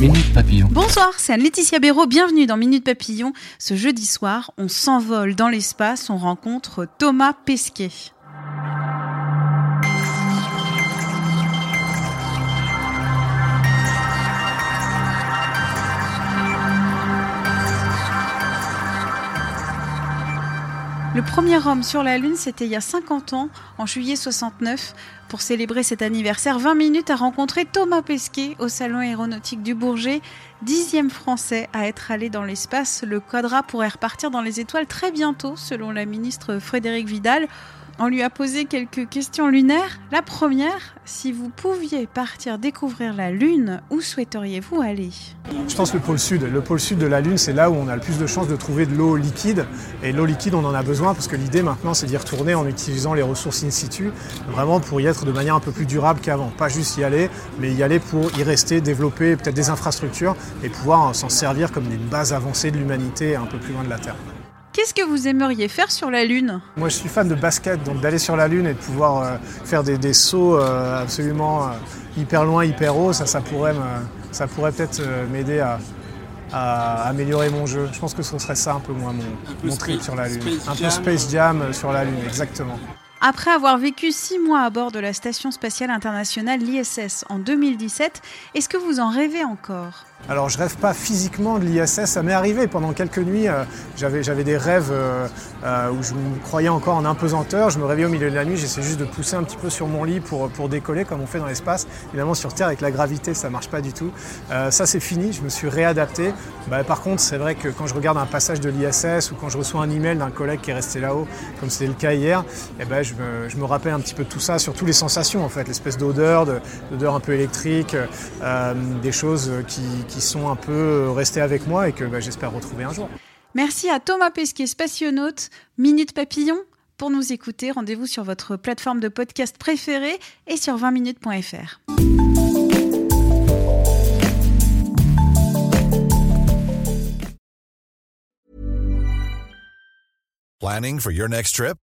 Minute Papillon. Bonsoir, c'est Anne-Laetitia Béraud. Bienvenue dans Minute Papillon. Ce jeudi soir, on s'envole dans l'espace. On rencontre Thomas Pesquet. Le premier homme sur la Lune, c'était il y a 50 ans, en juillet 69. Pour célébrer cet anniversaire, 20 minutes à rencontrer Thomas Pesquet au Salon aéronautique du Bourget. Dixième français à être allé dans l'espace, le Quadra pourrait repartir dans les étoiles très bientôt, selon la ministre Frédéric Vidal. On lui a posé quelques questions lunaires. La première, si vous pouviez partir découvrir la Lune, où souhaiteriez-vous aller? Je pense le pôle sud. Le pôle sud de la Lune, c'est là où on a le plus de chances de trouver de l'eau liquide. Et l'eau liquide, on en a besoin parce que l'idée maintenant, c'est d'y retourner en utilisant les ressources in situ, vraiment pour y être de manière un peu plus durable qu'avant. Pas juste y aller, mais y aller pour y rester, développer peut-être des infrastructures et pouvoir s'en servir comme une base avancée de l'humanité un peu plus loin de la Terre. Qu'est-ce que vous aimeriez faire sur la Lune Moi, je suis fan de basket, donc d'aller sur la Lune et de pouvoir euh, faire des, des sauts euh, absolument euh, hyper loin, hyper haut, ça, ça pourrait, me- ça pourrait peut-être m'aider à, à améliorer mon jeu. Je pense que ce serait ça un peu moins mon, mon trip sur la Lune. Un peu Space Jam sur la Lune, exactement. Après avoir vécu six mois à bord de la Station spatiale internationale, l'ISS, en 2017, est-ce que vous en rêvez encore? Alors je rêve pas physiquement de l'ISS, ça m'est arrivé pendant quelques nuits, euh, j'avais, des rêves euh, euh, où je me croyais encore en impesanteur, je me réveillais au milieu de la nuit, j'essayais juste de pousser un petit peu sur mon lit pour, pour décoller comme on fait dans l'espace. Évidemment sur Terre avec la gravité ça marche pas du tout. Euh, ça c'est fini, je me suis réadapté. Bah, par contre c'est vrai que quand je regarde un passage de l'ISS ou quand je reçois un email d'un collègue qui est resté là-haut, comme c'était le cas hier, eh ben, je, me, je me rappelle un petit peu de tout ça, surtout les sensations en fait, l'espèce d'odeur, de- d'odeur un peu électrique, euh, des choses qui, qui sont un peu restées avec moi et que bah, j'espère retrouver un jour. Merci à Thomas Pesquet, spationaute, Minute Papillon. Pour nous écouter, rendez-vous sur votre plateforme de podcast préférée et sur 20minutes.fr. Planning for your next trip?